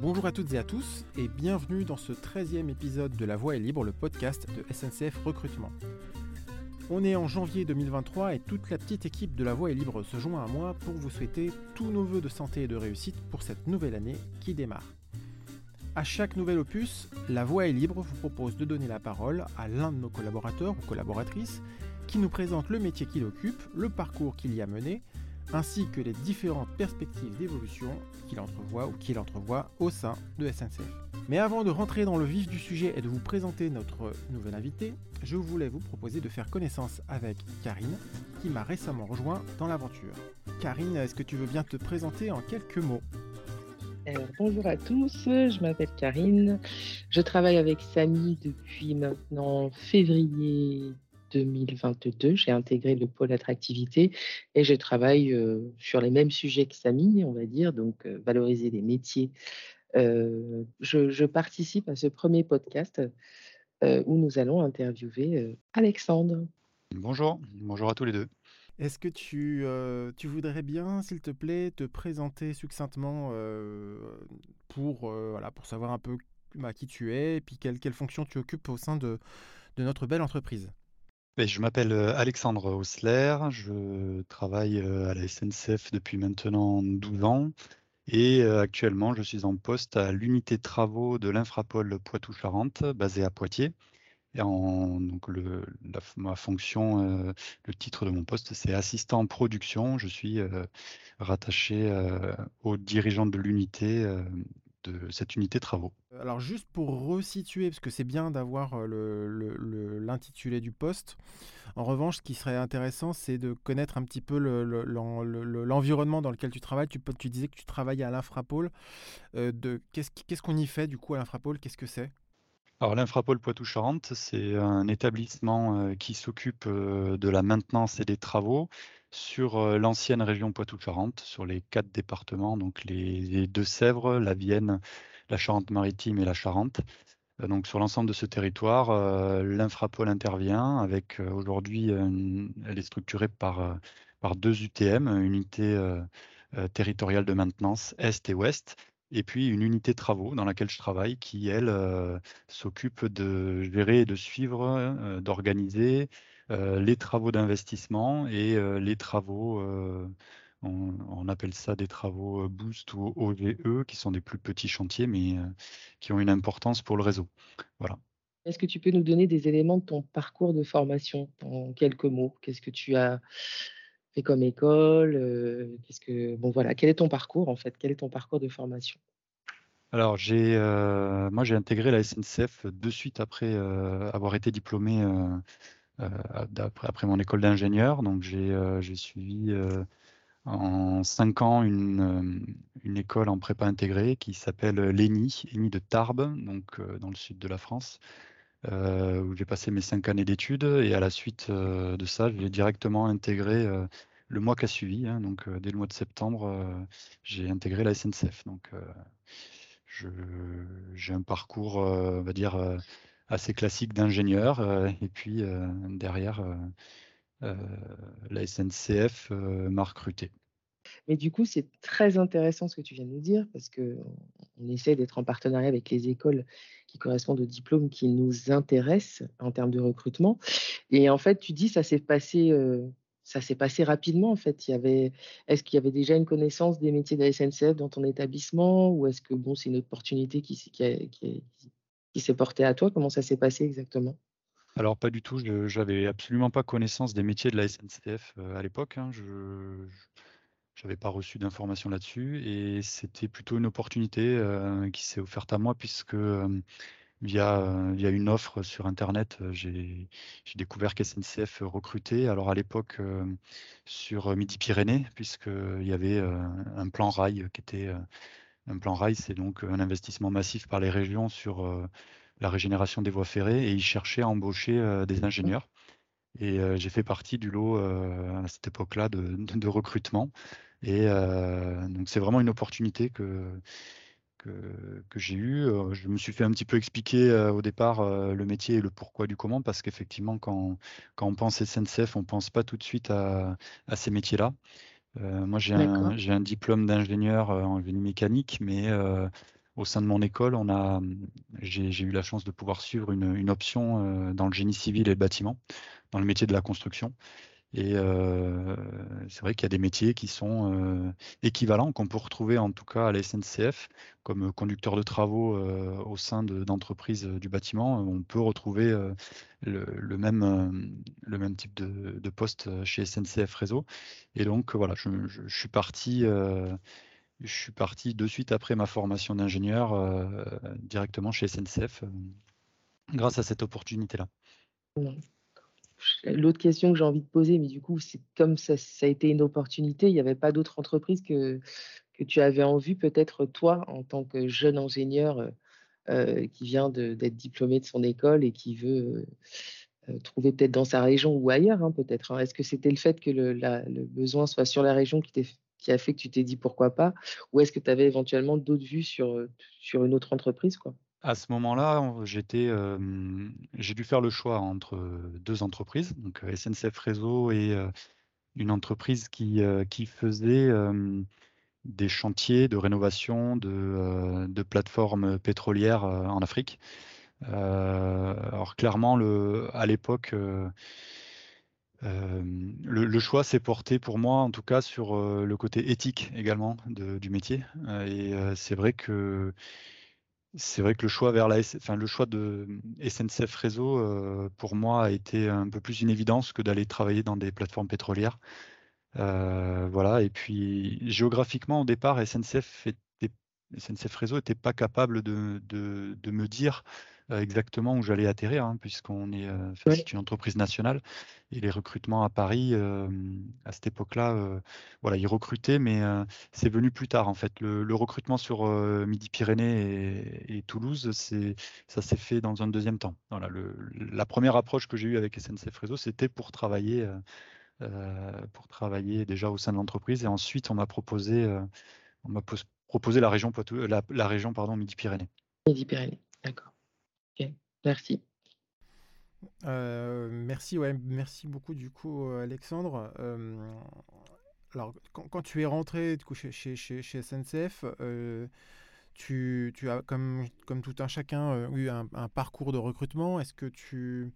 Bonjour à toutes et à tous et bienvenue dans ce 13e épisode de La Voix est libre, le podcast de SNCF Recrutement. On est en janvier 2023 et toute la petite équipe de La Voix est libre se joint à moi pour vous souhaiter tous nos voeux de santé et de réussite pour cette nouvelle année qui démarre. À chaque nouvel opus, La Voix est libre vous propose de donner la parole à l'un de nos collaborateurs ou collaboratrices qui nous présente le métier qu'il occupe, le parcours qu'il y a mené, ainsi que les différentes perspectives d'évolution qu'il entrevoit ou qu'il entrevoit au sein de SNCF. Mais avant de rentrer dans le vif du sujet et de vous présenter notre nouvel invité, je voulais vous proposer de faire connaissance avec Karine, qui m'a récemment rejoint dans l'aventure. Karine, est-ce que tu veux bien te présenter en quelques mots? Bonjour à tous, je m'appelle Karine. Je travaille avec Samy depuis maintenant février 2022. J'ai intégré le pôle attractivité et je travaille euh, sur les mêmes sujets que Samy, on va dire, donc euh, valoriser les métiers. Euh, je, participe à ce premier podcast où nous allons interviewer Alexandre. Bonjour, bonjour à tous les deux. Est-ce que tu, tu, voudrais bien, s'il te plaît, te présenter succinctement pour, voilà, pour savoir un peu bah, qui tu es et puis quelle, quelle fonction tu occupes au sein de, de notre belle entreprise? Je m'appelle Alexandre Osler, je travaille à la SNCF depuis maintenant 12 ans et actuellement je suis en poste à l'unité travaux de l'Infrapol Poitou-Charentes basée à Poitiers donc ma fonction, le titre de mon poste, c'est assistant production. Je suis rattaché au dirigeant de l'unité, de cette unité travaux. Alors juste pour resituer, parce que c'est bien d'avoir l'intitulé du poste. En revanche, ce qui serait intéressant, c'est de connaître un petit peu l'environnement dans lequel tu travailles. Tu, tu disais que tu travailles à l'Infrapole. Qu'est-ce qu'on y fait du coup à l'Infrapole Qu'est-ce que c'est? Alors l'Infrapole Poitou-Charentes, c'est un établissement euh, qui s'occupe euh, de la maintenance et des travaux sur euh, l'ancienne région Poitou-Charentes, sur les quatre départements, donc les, Deux-Sèvres, la Vienne, la Charente-Maritime et la Charente. Donc sur l'ensemble de ce territoire, l'Infrapole intervient avec aujourd'hui, elle est structurée par, par deux UTM, unité territoriale de maintenance Est et Ouest, et puis une unité travaux dans laquelle je travaille qui, elle, euh, s'occupe de gérer de suivre, euh, d'organiser euh, les travaux d'investissement et les travaux, on, appelle ça des travaux Boost ou OVE, qui sont des plus petits chantiers, mais qui ont une importance pour le réseau. Voilà. Est-ce que tu peux nous donner des éléments de ton parcours de formation en quelques mots? Qu'est-ce que tu as fait comme école Qu'est-ce que bon voilà, quel est ton parcours en fait? Quel est ton parcours de formation? Alors j'ai moi j'ai intégré la SNCF de suite après avoir été diplômé après, après, mon école d'ingénieur. Donc j'ai suivi en cinq ans une, une école en prépa intégrée qui s'appelle l'ENI, ENI de Tarbes, donc dans le sud de la France. Euh, où j'ai passé mes cinq années d'études. Et à la suite euh, de ça, j'ai directement intégré euh, le mois qui a suivi. Hein, donc, dès le mois de septembre, j'ai intégré la SNCF. Donc, j'ai un parcours, on va dire, assez classique d'ingénieur. et puis, derrière, la SNCF m'a recruté. Mais du coup, c'est très intéressant ce que tu viens de nous dire parce qu'on essaie d'être en partenariat avec les écoles qui correspondent aux diplômes qui nous intéressent en termes de recrutement. Et en fait, tu dis ça s'est passé, euh, ça s'est passé rapidement. En fait, il y avait, est-ce qu'il y avait déjà une connaissance des métiers de la SNCF dans ton établissement ou est-ce que bon, c'est une opportunité qui, qui, qui, s'est portée à toi Comment ça s'est passé exactement? Alors pas du tout, je j'avais absolument pas connaissance des métiers de la SNCF euh, à l'époque. Hein. Je, n'avais pas reçu d'informations là-dessus et c'était plutôt une opportunité euh, qui s'est offerte à moi puisque euh, via, via une offre sur Internet, j'ai découvert qu'SNCF recrutait. Alors à l'époque sur Midi-Pyrénées, puisqu'il y avait un plan rail qui était un plan rail, c'est donc un investissement massif par les régions sur la régénération des voies ferrées et ils cherchaient à embaucher des ingénieurs. Et j'ai fait partie du lot à cette époque-là de, recrutement. Et donc c'est vraiment une opportunité que, que, j'ai eue. Je me suis fait un petit peu expliquer au départ le métier et le pourquoi du comment, parce qu'effectivement, quand, quand on pense SNCF, on ne pense pas tout de suite à, ces métiers-là. Moi, j'ai un, un, diplôme d'ingénieur en génie mécanique, mais au sein de mon école, on a, j'ai eu la chance de pouvoir suivre une, une option dans le génie civil et le bâtiment, dans le métier de la construction. Et c'est vrai qu'il y a des métiers qui sont équivalents, qu'on peut retrouver en tout cas à la SNCF, comme conducteur de travaux au sein d'entreprises du bâtiment. On peut retrouver le, même, type de, poste chez SNCF Réseau. Et donc voilà, je, suis parti. je suis parti de suite après ma formation d'ingénieur directement chez SNCF grâce à cette opportunité-là. L'autre question que j'ai envie de poser, mais du coup, c'est comme ça, a été une opportunité, il n'y avait pas d'autres entreprises que, tu avais en vue, peut-être toi, en tant que jeune ingénieur euh, euh, qui vient d'être diplômé de son école et qui veut euh, trouver peut-être dans sa région ou ailleurs, hein, peut-être. Hein. Est-ce que c'était le fait que le, besoin soit sur la région qui, qui a fait que tu t'es dit pourquoi pas? Ou est-ce que tu avais éventuellement d'autres vues sur, sur une autre entreprise quoi? À ce moment-là, j'ai dû faire le choix entre deux entreprises, donc SNCF Réseau et une entreprise qui, faisait des chantiers de rénovation de, plateformes pétrolières en Afrique. alors clairement, à l'époque, le, choix s'est porté pour moi, en tout cas, sur le côté éthique également du métier. et c'est vrai que c'est vrai que le choix vers la enfin, le choix de SNCF Réseau, euh, pour moi, a été un peu plus une évidence que d'aller travailler dans des plateformes pétrolières. Euh, voilà, et puis géographiquement, au départ, SNCF, SNCF Réseau n'était pas capable de, de me dire exactement où j'allais atterrir, hein, puisqu'on est, euh, une entreprise nationale et les recrutements à Paris, euh, à cette époque-là, voilà, ils recrutaient, mais c'est venu plus tard en fait. Le, recrutement sur Midi-Pyrénées et, Toulouse, c'est, ça s'est fait dans un deuxième temps. Voilà, la première approche que j'ai eue avec SNCF Réseau, c'était pour travailler, pour travailler déjà au sein de l'entreprise, et ensuite on m'a proposé, on m'a proposé la région la, la région pardon Midi-Pyrénées. Midi-Pyrénées, d'accord. Merci. Euh, merci, ouais, merci beaucoup du coup, euh, Alexandre. Euh, alors, quand, tu es rentré du coup, chez, chez, chez, SNCF, tu, tu, as, comme, comme tout un chacun, eu un, parcours de recrutement. Est-ce que tu...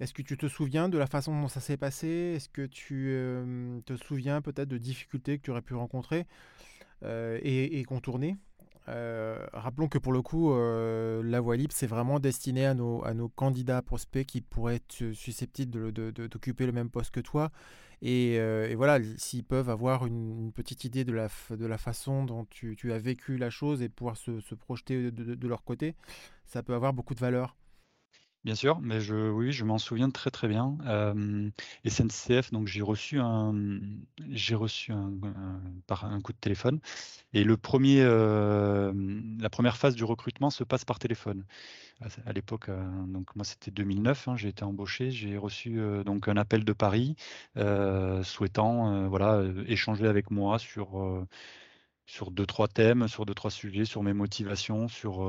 Est-ce que tu te souviens de la façon dont ça s'est passé? Est-ce que tu te souviens peut-être de difficultés que tu aurais pu rencontrer et contourner? Euh, rappelons que pour le coup, euh, la voie libre, c'est vraiment destiné à nos, candidats prospects qui pourraient être susceptibles d'occuper le même poste que toi. Et, euh, voilà, s'ils peuvent avoir une, petite idée de la, de la façon dont tu, as vécu la chose et pouvoir se, projeter de, leur côté, ça peut avoir beaucoup de valeur. Bien sûr, mais je, oui, je m'en souviens très très bien. SNCF, donc j'ai reçu un, j'ai reçu un, par un coup de téléphone, et le premier, la première phase du recrutement se passe par téléphone. À, l'époque, donc moi c'était 2009, hein, j'ai été embauché, j'ai reçu donc un appel de Paris souhaitant, voilà, échanger avec moi sur sur deux trois thèmes, sur deux trois sujets, sur mes motivations, sur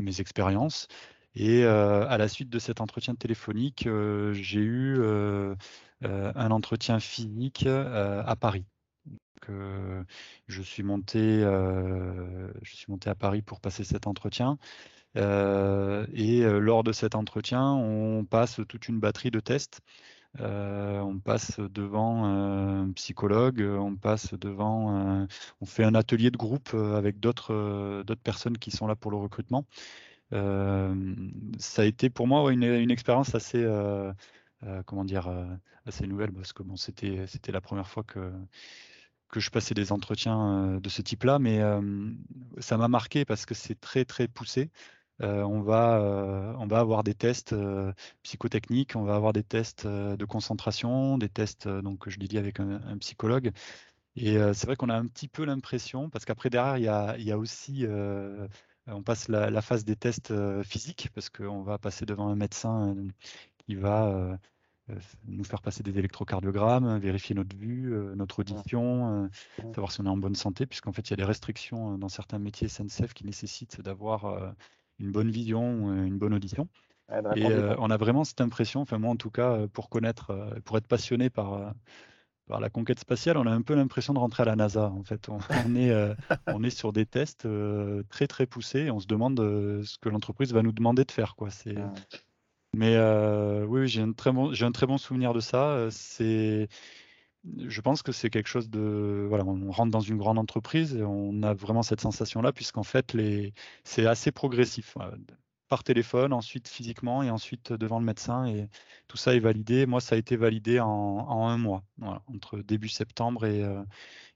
mes expériences. Et euh, à la suite de cet entretien téléphonique, euh, j'ai eu euh, un entretien physique à Paris. je suis monté, à Paris pour passer cet entretien. et lors de cet entretien, on passe toute une batterie de tests. on passe devant un psychologue, on passe devant, on fait un atelier de groupe avec d'autres personnes qui sont là pour le recrutement. Euh, ça a été pour moi une, expérience assez, euh, euh, comment dire, assez nouvelle parce que c'était, c'était la première fois que, que je passais des entretiens de ce type-là, mais ça m'a marqué parce que c'est très très poussé. on, va, on va avoir des tests psychotechniques, on va avoir des tests de concentration, des tests donc je l'ai dit avec un, psychologue. Et c'est vrai qu'on a un petit peu l'impression, parce qu'après derrière il y a, il y a aussi on passe la, phase des tests euh, physiques parce qu'on va passer devant un médecin euh, qui va euh, nous faire passer des électrocardiogrammes, vérifier notre vue, notre audition, savoir si on est en bonne santé, puisqu'en fait il y a des restrictions dans certains métiers SNCF qui nécessitent d'avoir une bonne vision, une bonne audition. Et on a vraiment cette impression, enfin moi en tout cas, pour connaître, pour être passionné par par la conquête spatiale, on a un peu l'impression de rentrer à la NASA. En fait, on, est, on est sur des tests très très poussés. on se demande ce que l'entreprise va nous demander de faire. Quoi. C'est... Mais oui, j'ai un très bon, j'ai un très bon souvenir de ça. C'est je pense que c'est quelque chose de. Voilà, on rentre dans une grande entreprise et on a vraiment cette sensation-là, puisqu'en fait, les... c'est assez progressif. Par téléphone, ensuite physiquement et ensuite devant le médecin. Et tout ça est validé. Moi, ça a été validé en, un mois, entre début septembre et, euh,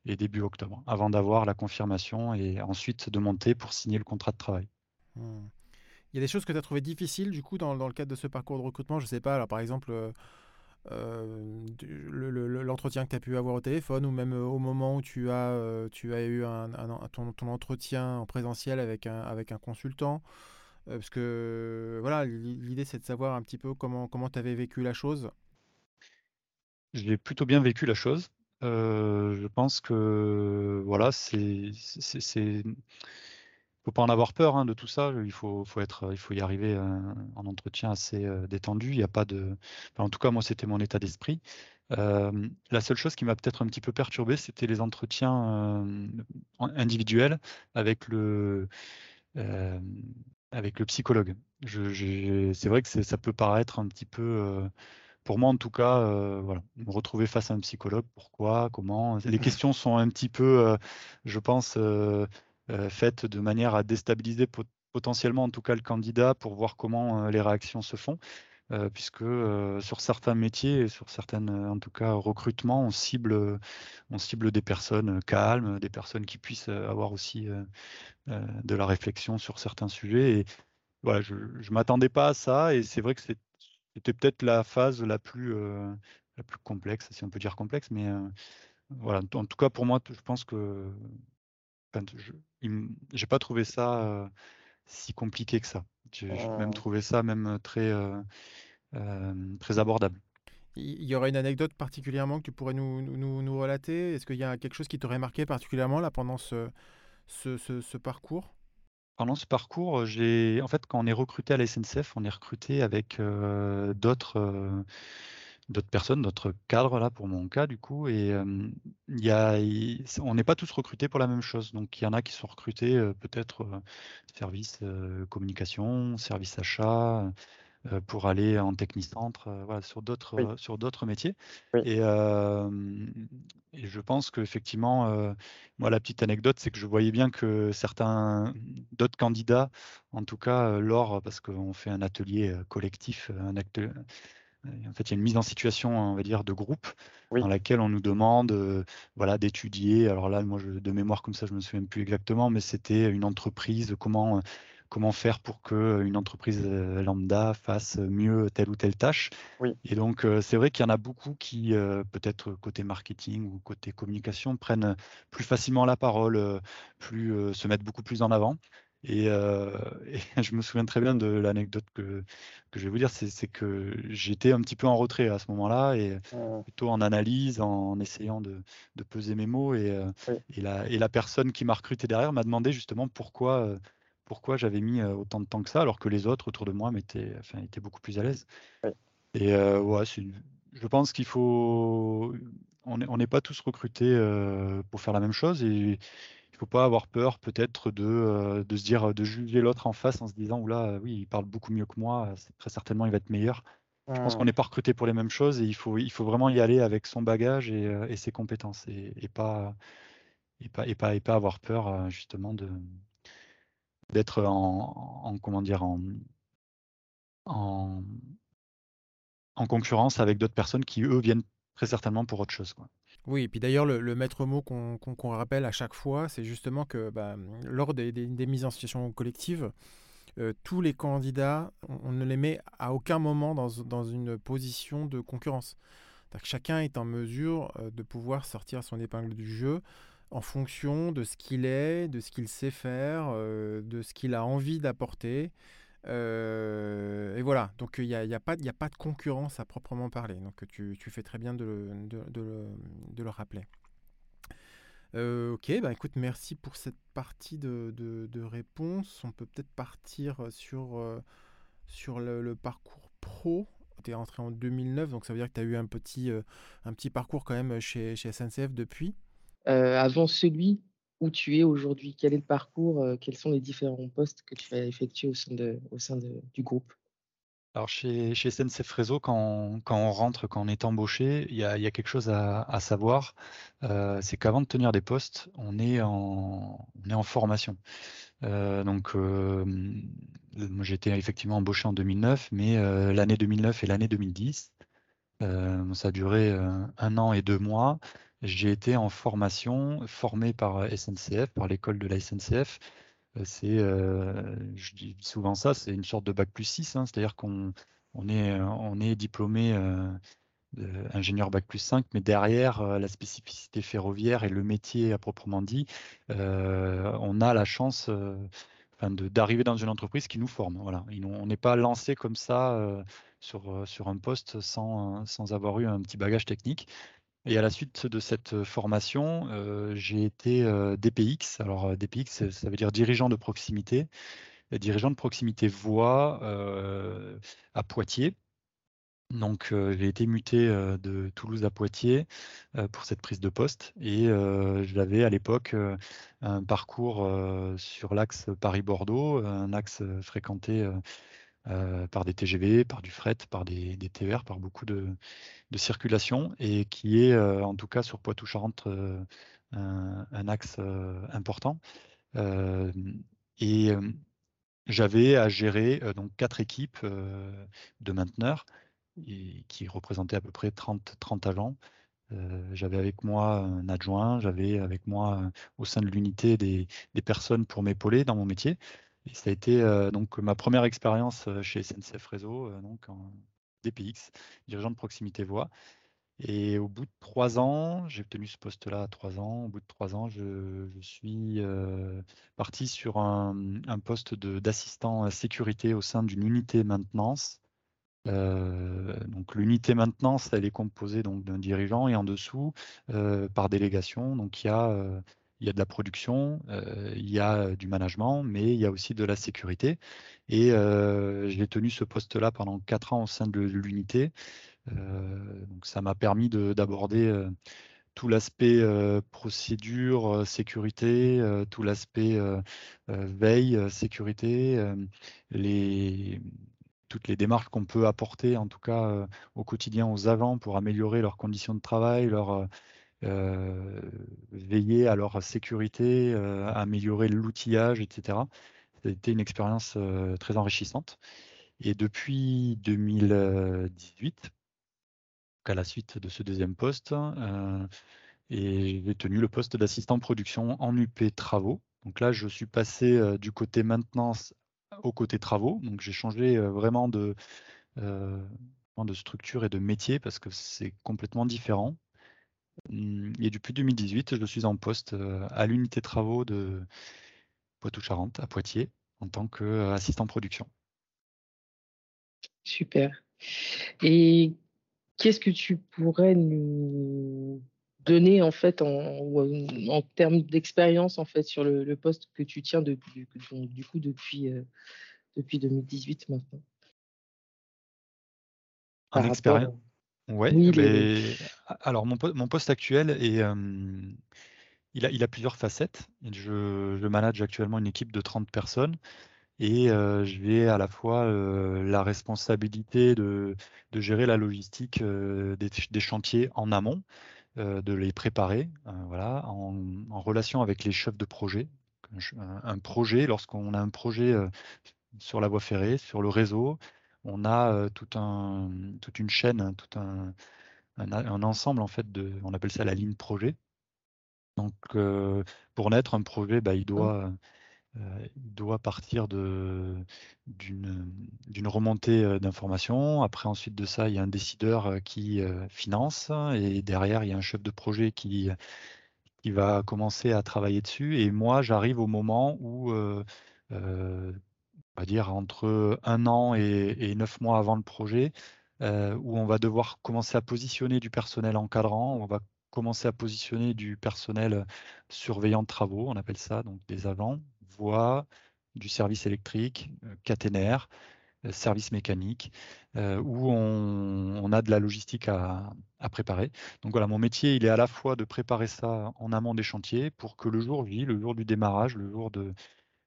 et début octobre, avant d'avoir la confirmation et ensuite de monter pour signer le contrat de travail. Mmh. Il y a des choses que tu as trouvées difficiles, du coup, dans, le cadre de ce parcours de recrutement? Je ne sais pas, alors, par exemple. Euh, euh, l'entretien que tu as pu avoir au téléphone ou même euh, au moment où tu as, euh, eu ton, entretien en présentiel avec un consultant? Parce que voilà, l'idée c'est de savoir un petit peu comment tu avais vécu la chose. J'ai plutôt bien vécu la chose. je pense que voilà, c'est faut pas en avoir peur hein, de tout ça. Il faut, il faut y arriver euh, en entretien assez euh, détendu. Il y a pas de, en tout cas, moi, c'était mon état d'esprit. Euh, la seule chose qui m'a peut-être un petit peu perturbé, c'était les entretiens individuels avec le, avec le psychologue. C'est vrai que ça peut paraître un petit peu pour moi en tout cas, voilà, me retrouver face à un psychologue, pourquoi, comment. Les questions sont un petit peu, je pense, euh, faite de manière à déstabiliser potentiellement en tout cas le candidat pour voir comment euh, les réactions se font. Euh, puisque sur certains métiers sur certaines, en tout cas, recrutements, on cible, on cible des personnes calmes, des personnes qui puissent avoir aussi de la réflexion sur certains sujets. Et voilà, je ne m'attendais pas à ça, et c'est vrai que c'était peut-être la phase la plus, la plus complexe, si on peut dire complexe, mais voilà, en tout cas pour moi, je pense que je j'ai pas trouvé ça si compliqué que ça. J'ai même trouvé ça même très, très abordable. Il y aurait une anecdote particulièrement que tu pourrais nous, nous, nous relater? Est-ce qu'il y a quelque chose qui t'aurait marqué particulièrement là pendant ce, ce, ce, parcours? Pendant ce parcours, j'ai en fait quand on est recruté à la SNCF, on est recruté avec d'autres d'autres personnes, d'autres cadres là pour mon cas du coup. Et il y a, on n'est pas tous recrutés pour la même chose. Donc il y en a qui sont recrutés peut-être service communication, service achat. pour aller en technicentre, voilà, sur d'autres sur d'autres métiers. Et, et, je pense qu'effectivement, moi la petite anecdote, c'est que je voyais bien que certains d'autres candidats, en tout cas lors, parce qu'on fait un atelier collectif, un acte, en fait, il y a une mise en situation, on va dire, de groupe dans laquelle on nous demande euh, voilà, d'étudier. Alors là, moi, de mémoire comme ça, je ne me souviens plus exactement, mais c'était une entreprise, comment, euh, comment faire pour qu'une entreprise euh, lambda fasse mieux telle ou telle tâche. Et donc, c'est vrai qu'il y en a beaucoup qui, peut-être côté marketing ou côté communication, prennent plus facilement la parole, plus, se mettent beaucoup plus en avant. Et, je me souviens très bien de l'anecdote que, que je vais vous dire, c'est que j'étais un petit peu en retrait à ce moment-là, et mmh. plutôt en analyse, en essayant de, de peser mes mots. Et, et, la, et, la, personne qui m'a recruté derrière m'a demandé justement pourquoi, pourquoi j'avais mis autant de temps que ça, alors que les autres autour de moi enfin, étaient beaucoup plus à l'aise. Et ouais, je pense qu'il faut. On n'est pas tous recrutés pour faire la même chose. Et, faut pas avoir peur peut-être de, euh, de se dire de juger l'autre en face en se disant là oui il parle beaucoup mieux que moi très certainement il va être meilleur je pense qu'on n'est pas recruté pour les mêmes choses et il faut il faut vraiment y aller avec son bagage et, euh, et ses compétences et, et, pas et pas et pas et pas avoir peur euh, justement de d'être en, en, comment dire en, en en concurrence avec d'autres personnes qui eux viennent très certainement pour autre chose quoi. Oui, et puis d'ailleurs, le, maître mot qu'on rappelle à chaque fois, c'est justement que bah, lors des, mises en situation collective, euh, tous les candidats, on, ne les met à aucun moment dans, une position de concurrence. chacun est en mesure euh, de pouvoir sortir son épingle du jeu en fonction de ce qu'il est, de ce qu'il sait faire, euh, de ce qu'il a envie d'apporter. Euh, et voilà, donc il n'y a, y a, pas, de concurrence à proprement parler. Donc tu, fais très bien de le, rappeler. Euh, ok, bah écoute, merci pour cette partie de, réponse. On peut peut-être partir sur, euh, le, parcours pro. Tu es rentré en 2009, donc ça veut dire que tu as eu un petit, un petit parcours quand même chez, chez SNCF depuis. avant celui où tu es aujourd'hui, quel est le parcours, quels sont les différents postes que tu as effectués au sein, du groupe? Alors chez, chez SNCF Réseau, quand on, rentre, quand on est embauché, il y a, quelque chose à, savoir, euh, c'est qu'avant de tenir des postes, on est en, formation. Euh, donc euh, moi j'étais effectivement embauché en 2009, mais l'année 2009 et l'année 2010, ça a duré un an et deux mois. J'ai été en formation, formé par SNCF, par l'école de la SNCF, c'est, je dis souvent ça, c'est une sorte de bac plus 6, hein. c'est-à-dire qu'on on est, on est diplômé ingénieur bac plus 5, mais derrière la spécificité ferroviaire et le métier à proprement dit, on a la chance d'arriver dans une entreprise qui nous forme. Voilà. On n'est pas lancé comme ça sur, sur un poste sans, sans avoir eu un petit bagage technique. Et à la suite de cette formation, j'ai été DPX. Alors DPX, ça veut dire dirigeant de proximité, dirigeant de proximité voix à Poitiers. Donc j'ai été muté de Toulouse à Poitiers pour cette prise de poste et j'avais à l'époque un parcours sur l'axe Paris-Bordeaux, un axe fréquenté par des TGV, par du fret, par des, des TER, par beaucoup de, circulation et qui est euh, en tout cas sur Poitou-Charentes euh, un, axe euh, important. et j'avais à gérer donc quatre équipes de mainteneurs qui représentaient à peu près 30, 30 agents. j'avais avec moi un adjoint, j'avais avec moi au sein de l'unité des, personnes pour m'épauler dans mon métier. Ça a été donc ma première expérience chez SNCF Réseau, donc en, DPX, dirigeant de proximité voix. Et au bout de trois ans, j'ai obtenu ce poste-là à trois ans. Au bout de trois ans, je, suis euh, parti sur un, poste d'assistant sécurité au sein d'une unité maintenance. Euh, donc l'unité maintenance, elle est composée donc d'un dirigeant et en dessous euh, par délégation. Donc il y a il y a de la production, euh, il y a du management, mais il y a aussi de la sécurité. Et euh, j'ai tenu ce poste-là pendant quatre ans au sein de l'unité. Euh, donc ça m'a permis d'aborder tout l'aspect procédure, sécurité, tout l'aspect veille, sécurité, les, toutes les démarches qu'on peut apporter, en tout cas au quotidien aux agents pour améliorer leurs conditions de travail, leur euh, veiller à leur sécurité, euh, améliorer l'outillage, etc. C'était une expérience euh, très enrichissante. Et depuis 2018, à la suite de ce deuxième poste, j'ai tenu le poste d'assistant production en UP travaux. Donc là, je suis passé du côté maintenance au côté travaux. Donc j'ai changé vraiment de structure et de métier parce que c'est complètement différent. Mmh, et depuis 2018, je suis en poste euh, à l'unité travaux de Poitou-Charentes, à Poitiers, en tant qu'assistant production. Super. Et qu'est-ce que tu pourrais nous donner en fait en, termes d'expérience en fait sur le, poste que tu tiens depuis, du coup depuis, euh, depuis 2018 maintenant? En Ouais, mais alors mon, poste actuel est, il, a, il a plusieurs facettes. Je, je manage actuellement une équipe de 30 personnes et je j'ai à la fois la responsabilité de, de, gérer la logistique des, chantiers en amont, de les préparer, voilà, en, en, relation avec les chefs de projet. Un, projet, lorsqu'on a un projet sur la voie ferrée, sur le réseau, on a tout un, toute une chaîne, tout un, un, ensemble en fait de, on appelle ça la ligne projet. Donc pour naître un projet, bah, il doit il doit partir d'une remontée d'informations. Après, ensuite de ça, il y a un décideur qui finance et derrière, il y a un chef de projet qui, qui va commencer à travailler dessus. Et moi, j'arrive au moment où va dire entre un an et, neuf mois avant le projet, euh, où on va devoir commencer à positionner du personnel encadrant, on va commencer à positionner du personnel surveillant de travaux, on appelle ça, donc des agents, voies, du service électrique, euh, caténaire, service mécanique, où on, a de la logistique à, préparer. Donc voilà, mon métier, il est à la fois de préparer ça en amont des chantiers pour que le jour J, le jour du démarrage, le jour de,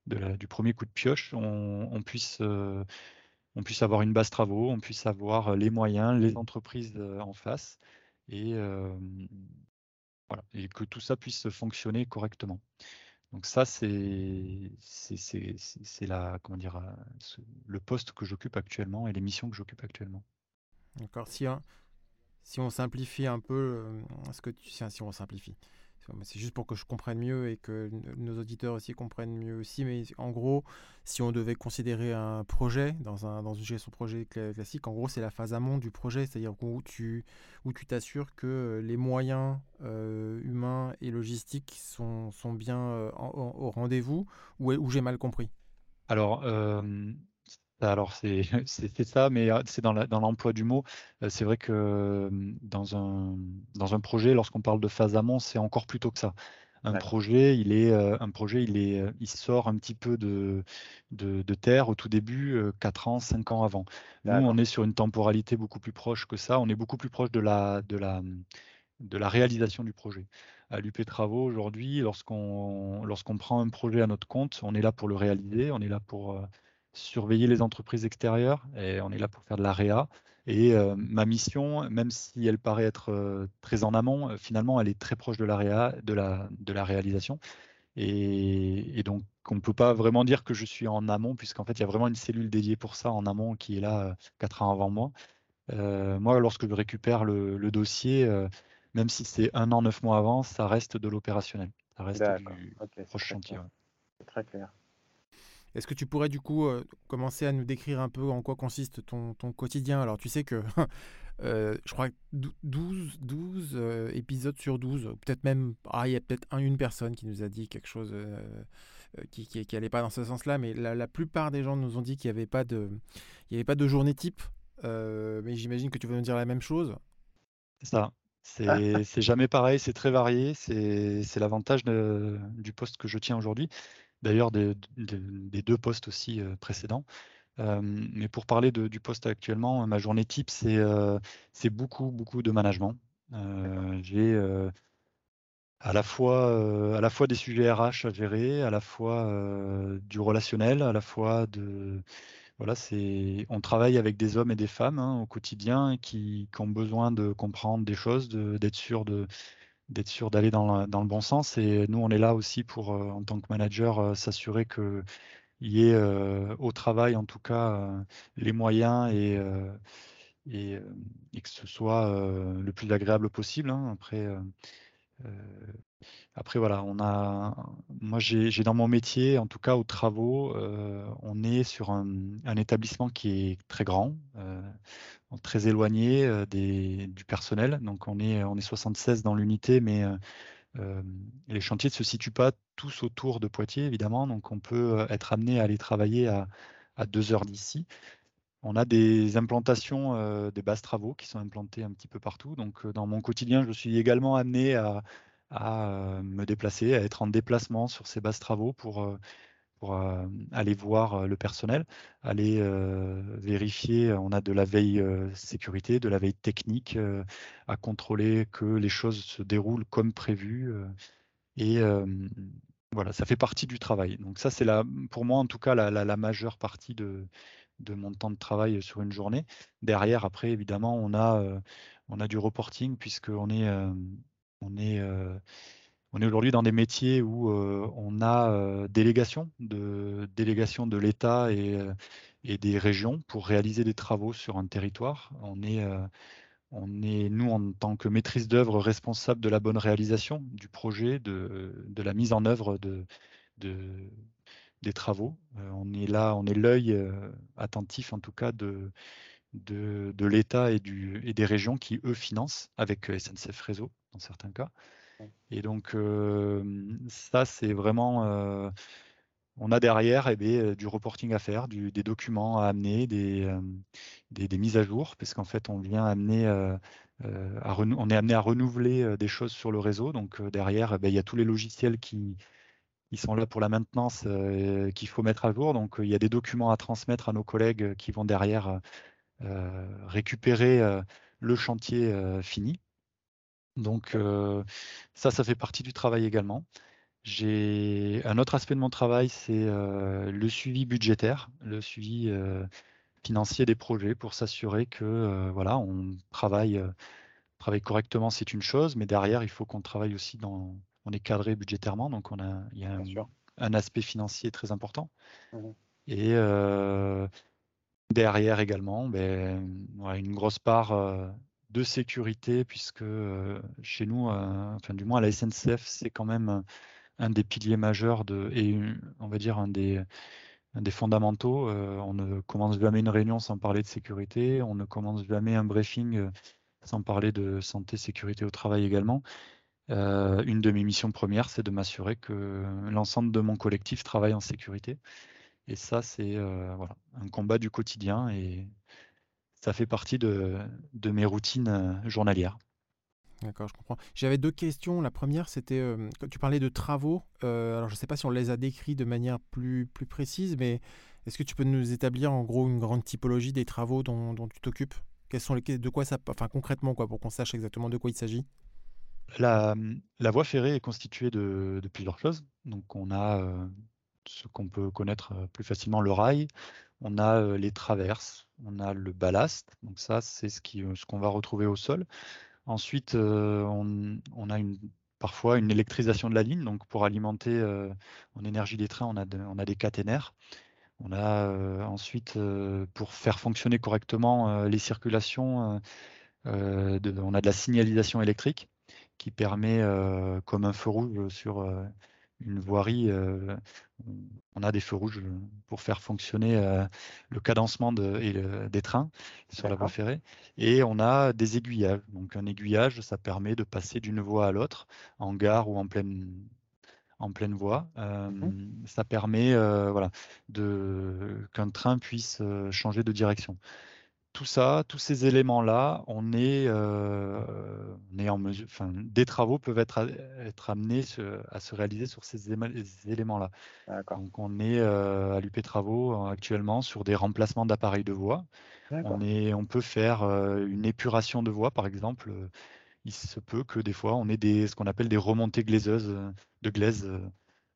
du premier coup de pioche, on, puisse, on puisse avoir une base travaux, on puisse avoir les moyens, les entreprises en face, et, voilà, et que tout ça puisse fonctionner correctement. Donc ça, c'est le poste que j'occupe actuellement et les missions que j'occupe actuellement. D'accord. Si, si on simplifie un peu, ce que tu, si on simplifie, c'est juste pour que je comprenne mieux et que nos auditeurs aussi comprennent mieux aussi. Mais en gros, si on devait considérer un projet dans, un, dans une gestion de projet classique, en gros, c'est la phase amont du projet, c'est-à-dire où tu où tu t'assures que les moyens euh, humains et logistiques sont, sont bien euh, au rendez-vous ou, j'ai mal compris? Alors, euh, alors c'est ça, mais c'est dans l'emploi du mot. C'est vrai que dans un, dans un projet, lorsqu'on parle de phase amont, c'est encore plus tôt que ça. Un projet, il est, un projet, il est, il sort un petit peu de, de, terre au tout début, 4 ans, 5 ans avant. Nous, on est sur une temporalité beaucoup plus proche que ça. On est beaucoup plus proche de la, de la, de la réalisation du projet. À l'UP Travaux, aujourd'hui, lorsqu'on lorsqu'on prend un projet à notre compte, on est là pour le réaliser, on est là pour surveiller les entreprises extérieures et on est là pour faire de la réa. Et euh, ma mission, même si elle paraît être euh, très en amont, euh, finalement, elle est très proche de la, réa, de la, de la réalisation. Et, donc, on ne peut pas vraiment dire que je suis en amont, puisqu'en fait, il y a vraiment une cellule dédiée pour ça en amont qui est là quatre ans avant moi. moi, lorsque je récupère le, dossier, même si c'est un an, neuf mois avant, ça reste de l'opérationnel. Ça reste du proche chantier. C'est très clair. Est-ce que tu pourrais du coup euh, commencer à nous décrire un peu en quoi consiste ton, quotidien? Alors tu sais que euh, je crois que 12, 12 euh, épisodes sur 12, peut-être même, ah, il y a peut-être une personne qui nous a dit quelque chose qui n'allait pas dans ce sens-là, mais la, plupart des gens nous ont dit qu'il n'y avait, pas de, il y avait pas de journée type. mais j'imagine que tu vas nous dire la même chose. C'est ça. C'est jamais pareil, c'est très varié. C'est l'avantage du poste que je tiens aujourd'hui d'ailleurs des, deux postes aussi euh, précédents. Euh, mais pour parler du poste actuellement, ma journée type, c'est euh, beaucoup, beaucoup de management. J'ai à la fois à la fois des sujets RH à gérer, à la fois du relationnel, à la fois de voilà, c'est on travaille avec des hommes et des femmes hein, au quotidien qui, qui, ont besoin de comprendre des choses, d'être sûr de d'être sûr d'aller dans, le bon sens. Et nous, on est là aussi pour, euh, en tant que manager, euh, s'assurer qu'il y ait euh, au travail, en tout cas, les moyens et, que ce soit le plus agréable possible. Hein. Après, après, voilà, on a, moi j'ai dans mon métier, en tout cas aux travaux, on est sur un, établissement qui est très grand, très éloigné du personnel. Donc on est, on est 76 dans l'unité, mais les chantiers ne se situent pas tous autour de Poitiers, évidemment. Donc on peut être amené à aller travailler à, à deux heures d'ici. On a des implantations, des bases travaux qui sont implantées un petit peu partout. Donc dans mon quotidien, je suis également amené à, à me déplacer, à être en déplacement sur ces bases travaux pour pour euh, aller voir euh, le personnel, aller euh, vérifier. On a de la veille sécurité, de la veille technique, à contrôler que les choses se déroulent comme prévu. et voilà, ça fait partie du travail. Donc ça, c'est pour moi en tout cas la, majeure partie de, de, mon temps de travail sur une journée. Derrière, après, évidemment, on a, on a du reporting puisqu'on est, on est on est aujourd'hui dans des métiers où euh, on a euh, délégation de délégation de l'État et, euh, et, des régions pour réaliser des travaux sur un territoire. On est, on est nous en tant que maîtrise d'œuvre responsable de la bonne réalisation du projet, de, de la mise en œuvre de, de des travaux. on est là, on est l'œil attentif en tout cas de, de, de l'État et, et des régions qui, eux, financent avec SNCF Réseau dans certains cas. Et donc, ça, c'est vraiment. on a derrière eh bien, du reporting à faire, des documents à amener, des, des, mises à jour, parce qu'en fait, on vient amener. on est amené à renouveler des choses sur le réseau. Donc, derrière, eh il y a tous les logiciels qui, ils sont là pour la maintenance qu'il faut mettre à jour. Donc il y a des documents à transmettre à nos collègues qui vont derrière récupérer le chantier fini. Donc ça, ça fait partie du travail également. J'ai un autre aspect de mon travail, c'est le suivi budgétaire, le suivi financier des projets pour s'assurer que voilà, on travaille, travaille correctement, c'est une chose, mais derrière, il faut qu'on travaille aussi dans, on est cadré budgétairement, donc on a, il y a un, aspect financier très important. Mmh Et derrière également, ben, une grosse part de sécurité, puisque chez nous, du moins à la SNCF, c'est quand même un des piliers majeurs et on va dire un des fondamentaux. on ne commence jamais une réunion sans parler de sécurité, on ne commence jamais un briefing sans parler de santé, sécurité au travail également. une de mes missions premières, c'est de m'assurer que l'ensemble de mon collectif travaille en sécurité. Et ça, c'est voilà, un combat du quotidien et ça fait partie de, de mes routines journalières. D'accord, je comprends. J'avais deux questions. La première, c'était euh, quand tu parlais de travaux. Euh, alors, je ne sais pas si on les a décrits de manière plus, plus précise, mais est-ce que tu peux nous établir en gros une grande typologie des travaux dont, tu t'occupes? Quels sont les, De quoi ça, enfin concrètement, quoi, pour qu'on sache exactement de quoi il s'agit? La, la, voie ferrée est constituée de, de plusieurs choses. Donc, on a euh, ce qu'on peut connaître plus facilement, le rail. On a les traverses, on a le ballast. Donc ça, c'est ce qu'on ce va retrouver au sol. Ensuite, euh, on, a parfois une électrisation de la ligne. Donc, pour alimenter en énergie des trains, on a, des caténaires. On a ensuite, pour faire fonctionner correctement les circulations, on a de la signalisation électrique qui permet, comme un feu rouge sur une voirie, on a des feux rouges pour faire fonctionner le cadencement des trains sur la voie ferrée. Et on a des aiguillages. Donc un aiguillage, ça permet de passer d'une voie à l'autre, en gare ou en pleine, en pleine voie. Mmh ça permet voilà, qu'un train puisse changer de direction tout ça, tous ces éléments-là, on est, euh, on est en mesure, enfin, des travaux peuvent être, être amenés à se réaliser sur ces éléments-là. Donc, on est euh, à l'UP Travaux euh, actuellement sur des remplacements d'appareils de voie. On, est, on peut faire une épuration de voie, par exemple. Il se peut que des fois, on ait des, ce qu'on appelle des remontées glaiseuses de glaise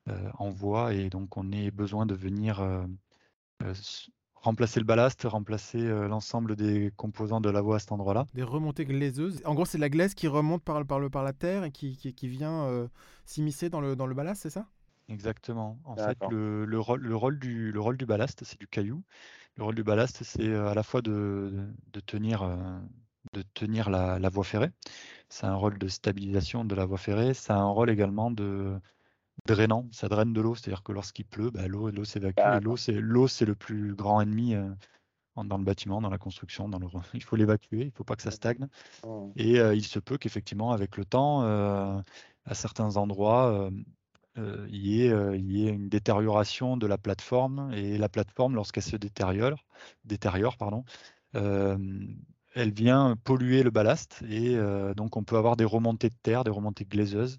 en voie, et donc on ait besoin de venir remplacer le ballast, remplacer euh, l'ensemble des composants de la voie à cet endroit-là. Des remontées glaiseuses. En gros, c'est la glaise qui remonte par, par, le, par la terre et qui, qui, vient euh, s'immiscer dans le, dans le ballast, c'est ça? Exactement. En fait, le, le, rôle, le, rôle du, le rôle du ballast, c'est du caillou. Le rôle du ballast, c'est euh, à la fois de, de tenir, de tenir la, la voie ferrée. C'est un rôle de stabilisation de la voie ferrée. C'est un rôle également de, drainant, ça draine de l'eau, c'est-à-dire que lorsqu'il pleut, bah, l'eau, l'eau s'évacue. Et l'eau, c'est l'eau, c'est le plus grand ennemi euh, dans le bâtiment, dans la construction. Dans le... Il faut l'évacuer, il ne faut pas que ça stagne. Et euh, il se peut qu'effectivement, avec le temps, euh, à certains endroits, il y, ait, y, ait, une détérioration de la plateforme. Et la plateforme, lorsqu'elle se détériore, détériore pardon, elle vient polluer le ballast. Et donc, on peut avoir des remontées de terre, des remontées glaiseuses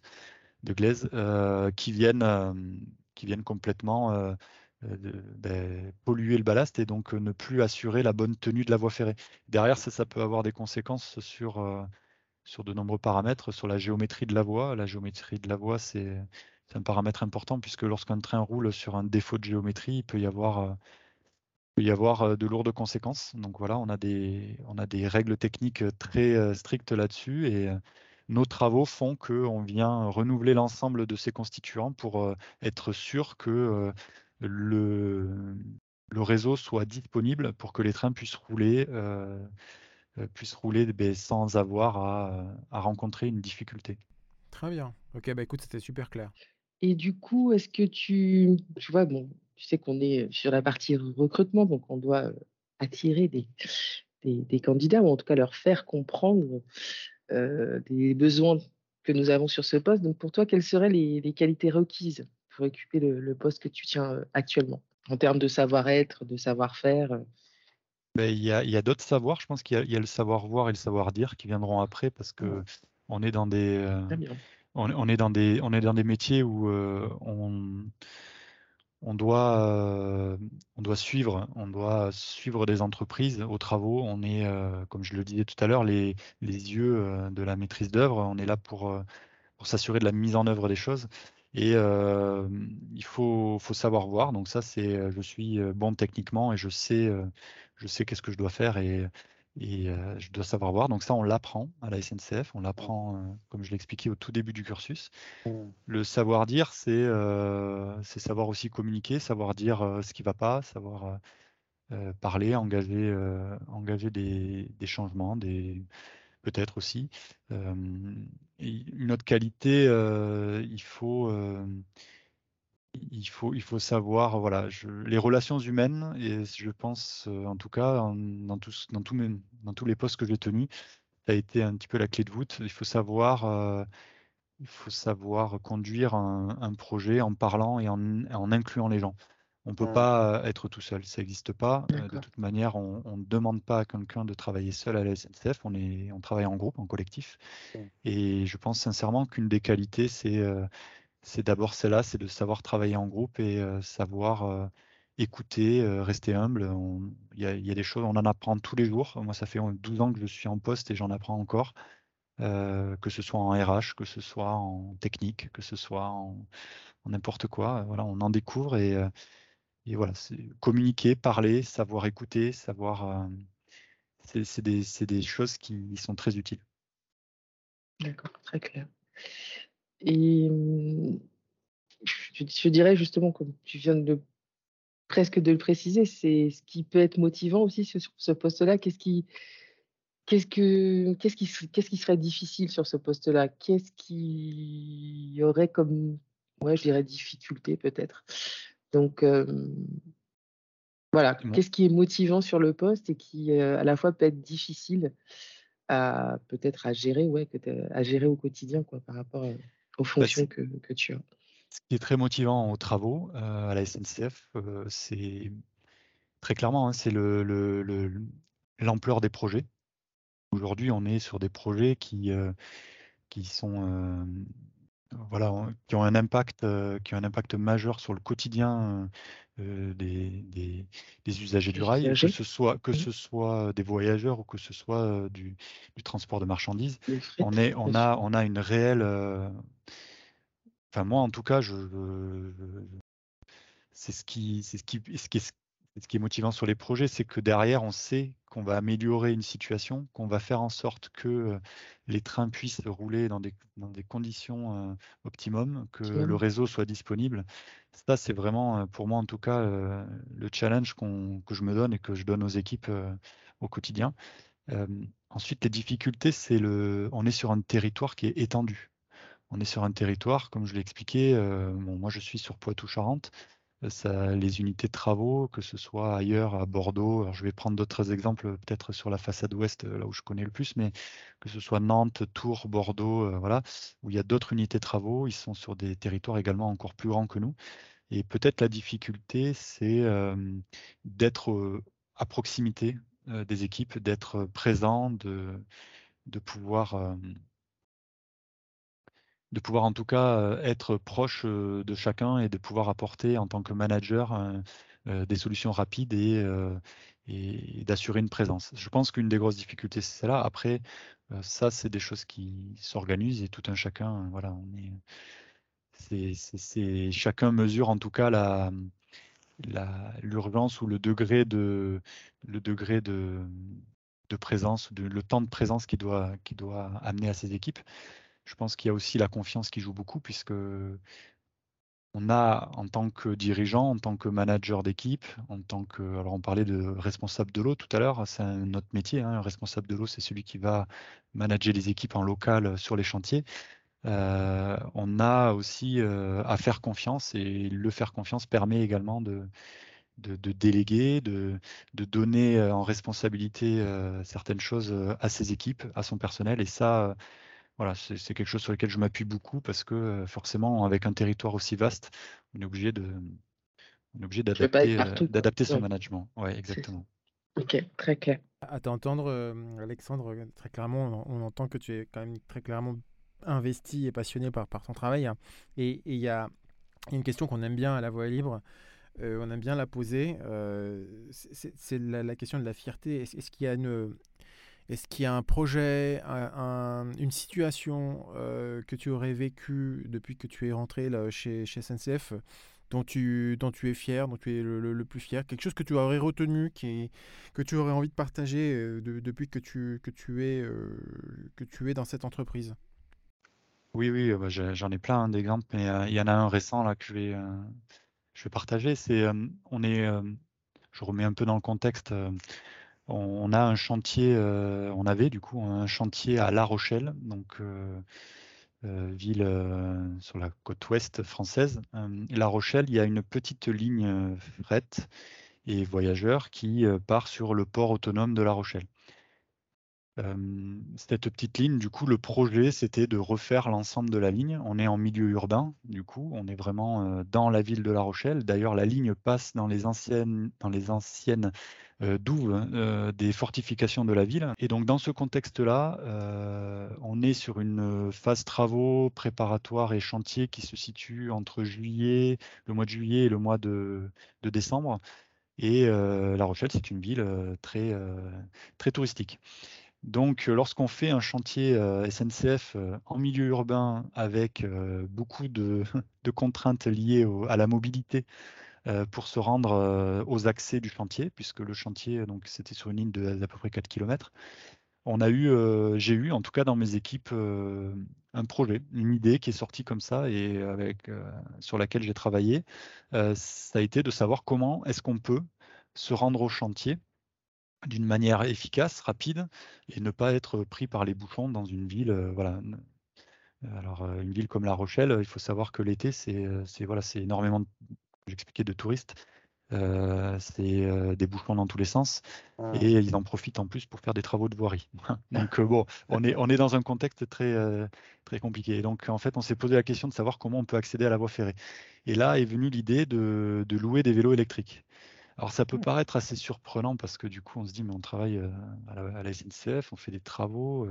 de glaise euh, qui, viennent, euh, qui viennent complètement euh, ben, polluer le ballast et donc ne plus assurer la bonne tenue de la voie ferrée. Derrière, ça, ça peut avoir des conséquences sur, sur de nombreux paramètres, sur la géométrie de la voie. La géométrie de la voie, c'est un paramètre important puisque lorsqu'un train roule sur un défaut de géométrie, il peut y avoir, peut y avoir de lourdes conséquences. Donc voilà, on a des, on a des règles techniques très strictes là-dessus et nos travaux font qu'on vient renouveler l'ensemble de ces constituants pour euh, être sûr que euh, le, le, réseau soit disponible pour que les trains puissent rouler, euh, puissent rouler ben, sans avoir à, à, rencontrer une difficulté. Très bien. Ok, bah écoute, c'était super clair. Et du coup, est-ce que tu, tu vois, bon, tu sais qu'on est sur la partie recrutement, donc on doit attirer des, des, des, candidats, ou en tout cas leur faire comprendre euh, des besoins que nous avons sur ce poste. Donc pour toi, quelles seraient les, qualités requises pour occuper le, poste que tu tiens euh, actuellement en termes de savoir-être, de savoir-faire euh? ben, Il y a, d'autres savoirs. Je pense qu'il y, a le savoir-voir et le savoir-dire qui viendront après parce que on est dans des on, est dans des, on est dans des métiers où on, on doit, on doit suivre, on doit suivre des entreprises aux travaux. On est, comme je le disais tout à l'heure, les, yeux de la maîtrise d'œuvre. On est là pour, s'assurer de la mise en œuvre des choses. Et il faut, savoir voir. Donc ça, c'est, je suis bon techniquement et je sais, je sais qu'est-ce que je dois faire et je dois savoir voir. Donc ça, on l'apprend à la SNCF. On l'apprend, comme je l'ai expliqué au tout début du cursus. Mmh. Le savoir dire, c'est c'est savoir aussi communiquer, savoir dire ce qui ne va pas, savoir parler, engager, engager des, des changements, des peut-être aussi. une autre qualité, il faut il faut, il faut savoir, voilà, les relations humaines, et je pense, en tout cas, dans, tous, dans, tous dans tous les postes que j'ai tenus, ça a été un petit peu la clé de voûte. Il faut savoir, il faut savoir conduire un, projet en parlant et en, incluant les gens. On ne peut pas être tout seul, ça n'existe pas. de toute manière, on ne demande pas à quelqu'un de travailler seul à la SNCF, on, est, on travaille en groupe, en collectif. Et je pense sincèrement qu'une des qualités, c'est c'est d'abord celle-là, c'est de savoir travailler en groupe et savoir écouter, rester humble. Il y, a des choses, on en apprend tous les jours. Moi, ça fait 12 ans que je suis en poste et j'en apprends encore, que ce soit en RH, que ce soit en technique, que ce soit en, n'importe quoi. Voilà, on en découvre et, voilà, communiquer, parler, savoir écouter, savoir. c'est des choses qui sont très utiles. D'accord, très clair. Et mmh, je, dirais justement, comme tu viens de presque de le préciser, c'est ce qui peut être motivant aussi sur ce poste-là. Qu'est-ce qui, qu'est-ce que, qu'est-ce qui, qu'est-ce qui serait difficile sur ce poste-là? Qu'est-ce qui y aurait comme, ouais, je dirais difficulté peut-être? Donc voilà, qu'est-ce qui est motivant sur le poste et qui à la fois peut être difficile à peut-être à gérer, ouais, à gérer au quotidien quoi, par rapport à aux bah, fonctions que, que, tu as. Ce qui est très motivant aux travaux euh, à la SNCF, euh, c'est très clairement, hein, c'est l'ampleur le, des projets. Aujourd'hui, on est sur des projets qui, euh, qui sont voilà, qui ont un impact, qui ont un impact majeur sur le quotidien des, des, usagers du rail, que ce soit que ce soit des voyageurs ou que ce soit du, du transport de marchandises. On est, on a, on a une réelle Enfin, moi, en tout cas, je, c'est ce qui, c'est ce qui, ce qui est, ce qui est motivant sur les projets, c'est que derrière, on sait qu'on va améliorer une situation, qu'on va faire en sorte que les trains puissent rouler dans des, dans des conditions optimum, que le réseau soit disponible. Ça, c'est vraiment, pour moi en tout cas, le challenge que je me donne et que je donne aux équipes au quotidien. ensuite, les difficultés, c'est le, on est sur un territoire qui est étendu on est sur un territoire, comme je l'ai expliqué, euh, moi je suis sur Poitou-Charentes, euh, les unités de travaux, que ce soit ailleurs à Bordeaux, je vais prendre d'autres exemples peut-être sur la façade ouest, là où je connais le plus, mais que ce soit Nantes, Tours, Bordeaux, euh, voilà, où il y a d'autres unités de travaux, ils sont sur des territoires également encore plus grands que nous. Et peut-être la difficulté, c'est d'être à proximité des équipes, d'être présent, de pouvoir de pouvoir en tout cas être proche de chacun et de pouvoir apporter en tant que manager des solutions rapides et, et d'assurer une présence. Je pense qu'une des grosses difficultés, c'est celle-là. Après, ça, c'est des choses qui s'organisent et tout un chacun, voilà, on est, c'est, chacun mesure en tout cas la, l'urgence ou le degré de, le degré de, de présence, le temps de présence qu'il doit, qui doit amener à ses équipes. Je pense qu'il y a aussi la confiance qui joue beaucoup, puisque on a, en tant que dirigeant, en tant que manager d'équipe, en tant que. Alors, on parlait de responsable de l'eau tout à l'heure, c'est notre métier. Hein, un responsable de l'eau, c'est celui qui va manager les équipes en local sur les chantiers. Euh, on a aussi euh, à faire confiance et le faire confiance permet également de, de, déléguer, de, de, donner euh, en responsabilité certaines choses à ses équipes, à son personnel. Et ça, voilà, c'est quelque chose sur lequel je m'appuie beaucoup parce que forcément, avec un territoire aussi vaste, on est obligé de, obligé d'adapter, son management. Ouais, exactement. Ok, très clair. À t'entendre, Alexandre, très clairement, on, entend que tu es quand même très clairement investi et passionné par, par ton travail. Hein. Et il y a une question qu'on aime bien à la voix libre. on aime bien la poser. c'est la, question de la fierté. Est-ce qu'il y a une, est-ce qu'il y a un projet, une situation que tu aurais vécu depuis que tu es rentré chez, SNCF dont tu, es fier, dont tu es le, plus fier, quelque chose que tu aurais retenu, que tu aurais envie de partager euh, depuis que tu, que, tu es, euh, que tu es dans cette entreprise? Oui, oui, bah, j'en ai plein hein, d'exemples, mais euh, il y en a un récent là, que je vais, partager. On est, je remets un peu dans le contexte, on, a un chantier, on avait du coup un chantier à La Rochelle, donc euh, ville euh, sur la côte ouest française. Euh, la Rochelle, il y a une petite ligne fret et voyageurs qui part sur le port autonome de La Rochelle. cette petite ligne, du coup, le projet, c'était de refaire l'ensemble de la ligne. On est en milieu urbain, du coup, on est vraiment dans la ville de La Rochelle. D'ailleurs, la ligne passe dans les anciennes, dans les anciennes euh, d'où euh, des fortifications de la ville. Et donc dans ce contexte-là, euh, on est sur une phase travaux préparatoire et chantier qui se situe entre juillet, le mois de juillet et le mois de, décembre. Et La Rochelle, c'est une ville très, très touristique. Donc, lorsqu'on fait un chantier SNCF en milieu urbain avec beaucoup de, contraintes liées à la mobilité euh, pour se rendre euh, aux accès du chantier, puisque le chantier, donc c'était sur une ligne d'à peu près 4 km. On a eu, euh, j'ai eu en tout cas dans mes équipes un projet, une idée qui est sortie comme ça et avec, sur laquelle j'ai travaillé. ça a été de savoir comment est-ce qu'on peut se rendre au chantier d'une manière efficace, rapide, et ne pas être pris par les bouchons dans une ville. voilà. Alors, une ville comme La Rochelle, il faut savoir que l'été, c'est voilà, énormément j'expliquais, de touristes. Euh, c'est euh, des bouchons dans tous les sens ah. et ils en profitent en plus pour faire des travaux de voirie. donc euh, bon, on est, on est dans un contexte très, très compliqué. donc en fait, on s'est posé la question de savoir comment on peut accéder à la voie ferrée. Et là est venue l'idée de, de, louer des vélos électriques. Alors ça peut mmh. paraître assez surprenant parce que du coup on se dit mais on travaille à la, à la SNCF, on fait des travaux.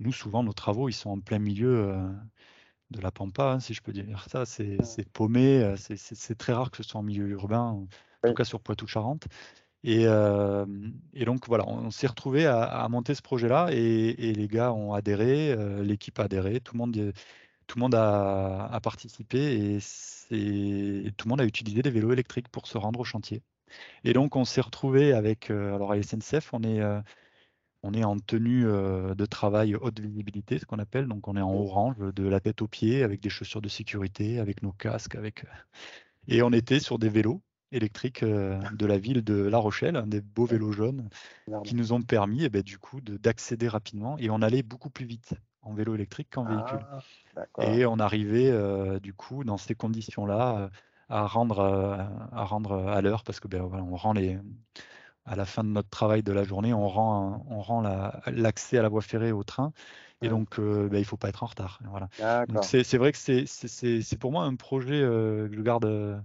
Nous souvent nos travaux ils sont en plein milieu de la pampa, hein, si je peux dire ça. C'est paumé, euh, c'est très rare que ce soit en milieu urbain, en tout cas sur Poitou-Charentes. Et, euh, et, donc voilà, on, s'est retrouvé à, monter ce projet-là et, les gars ont adhéré, euh, l'équipe a adhéré, tout le monde, tout le monde a, participé et, tout le monde a utilisé des vélos électriques pour se rendre au chantier. Et donc on s'est retrouvé avec, alors à SNCF, on est on est en tenue de travail haute visibilité, ce qu'on appelle. Donc, on est en orange, de la tête aux pieds, avec des chaussures de sécurité, avec nos casques, avec. Et on était sur des vélos électriques de la ville de La Rochelle, des beaux vélos jaunes, qui nous ont permis, eh ben, du coup, d'accéder rapidement. Et on allait beaucoup plus vite en vélo électrique qu'en véhicule. Ah, et on arrivait, du coup, dans ces conditions-là, à rendre à rendre à l'heure, parce que ben, on rend les à la fin de notre travail de la journée, on rend, on rend l'accès à la voie ferrée au train. Et donc, euh, bah, il ne faut pas être en retard. Voilà. C'est vrai que c'est pour moi un projet euh, que je garde, euh,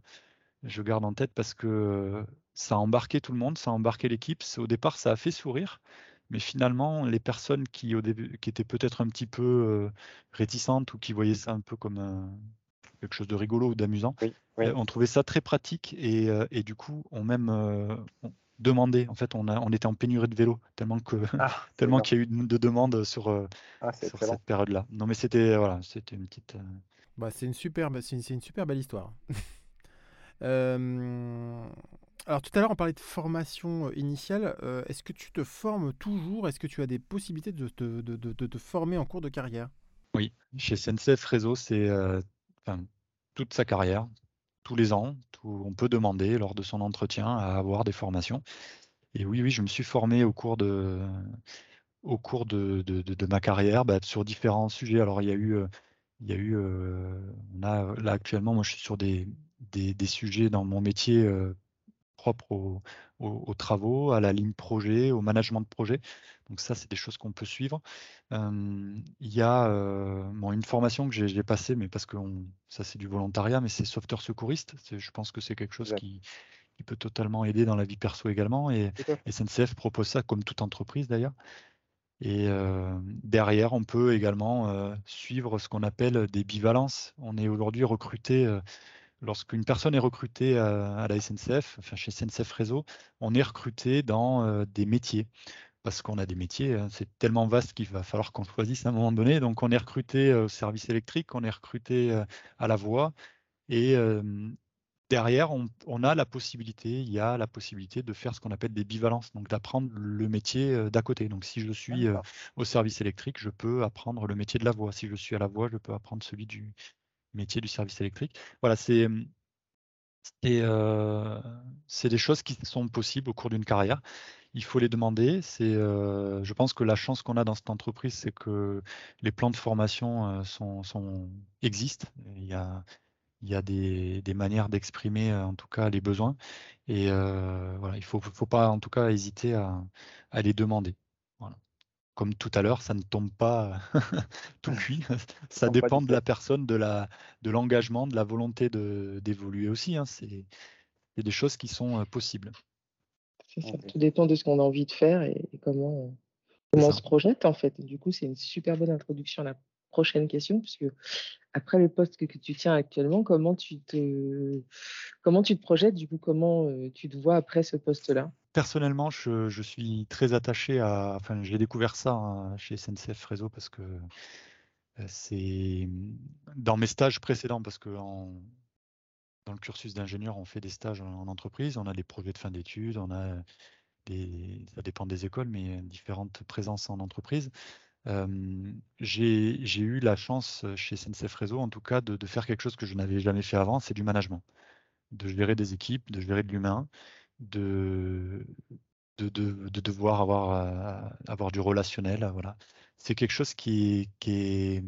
je garde en tête parce que ça a embarqué tout le monde, ça a embarqué l'équipe. Au départ, ça a fait sourire. Mais finalement, les personnes qui, au début, qui étaient peut-être un petit peu réticentes ou qui voyaient ça un peu comme quelque chose de rigolo ou d'amusant, ont trouvé ça très pratique et, et du coup, ont même demandé. En fait, on, a, on était en pénurie de vélos tellement que ah, tellement qu'il y a eu de demandes sur, euh, ah, sur cette période-là. Non, mais c'était voilà, c'était une petite. Euh, bah, c'est une super, c'est une, une, super belle histoire. euh, alors tout à l'heure, on parlait de formation initiale. Euh, est-ce que tu te formes toujours? Est-ce que tu as des possibilités de te de, de, de, former en cours de carrière? Oui, chez SNCF Réseau, c'est toute sa carrière, tous les ans. on peut demander lors de son entretien à avoir des formations. Et oui, oui, je me suis formé au cours de, au cours de, ma carrière bah, sur différents sujets. Alors, il y a eu, euh, il y a eu euh, là actuellement, moi, je suis sur des, des, sujets dans mon métier euh, propre aux, travaux, à la ligne projet, au management de projet. Donc ça, c'est des choses qu'on peut suivre. il y a une formation que j'ai passée, mais parce que ça, c'est du volontariat, mais c'est sauveteur secouriste. Je pense que c'est quelque chose qui, peut totalement aider dans la vie perso également. Et SNCF propose ça, comme toute entreprise d'ailleurs. Et derrière, on peut également suivre ce qu'on appelle des bivalences. On est aujourd'hui recruté, lorsqu'une personne est recrutée à, la SNCF, enfin chez SNCF Réseau, on est recruté dans des métiers. Parce qu'on a des métiers, hein, c'est tellement vaste qu'il va falloir qu'on choisisse à un moment donné. Donc on est recruté au service électrique, on est recruté à la voie. Et derrière, on, a la possibilité, il y a la possibilité de faire ce qu'on appelle des bivalences, donc d'apprendre le métier euh, d'à côté. Donc si je suis euh, au service électrique, je peux apprendre le métier de la voie. Si je suis à la voie, je peux apprendre celui du métier du service électrique. Voilà, c'est euh, c'est des choses qui sont possibles au cours d'une carrière. Il faut les demander. C'est, je pense que la chance qu'on a dans cette entreprise, c'est que les plans de formation sont, sont, existent. Il y a, il y a des, manières d'exprimer en tout cas les besoins. Et voilà, il ne faut, faut, pas en tout cas hésiter à, les demander. Comme tout à l'heure, ça ne tombe pas tout cuit. ça dépend de la personne, de la de l'engagement, de la volonté d'évoluer aussi. Hein. C'est des choses qui sont possibles. Ça. Tout dépend de ce qu'on a envie de faire et, comment, comment on se projette en fait. Du coup, c'est une super bonne introduction à la prochaine question, puisque après le poste que, tu tiens actuellement, comment tu te, comment tu te projettes, du coup, comment euh, tu te vois après ce poste-là? Personnellement, je, je, suis très attaché à. Enfin, j'ai découvert ça hein, chez SNCF Réseau parce que euh, c'est dans mes stages précédents, parce que en, dans le cursus d'ingénieur, on fait des stages en entreprise, on a des projets de fin d'études, on a des, ça dépend des écoles, mais différentes présences en entreprise j'ai eu la chance chez SNCF Réseau, en tout cas, de, faire quelque chose que je n'avais jamais fait avant, c'est du management. De gérer des équipes, de gérer de l'humain, de, de, de, devoir avoir, avoir du relationnel. Voilà. C'est quelque chose qui, est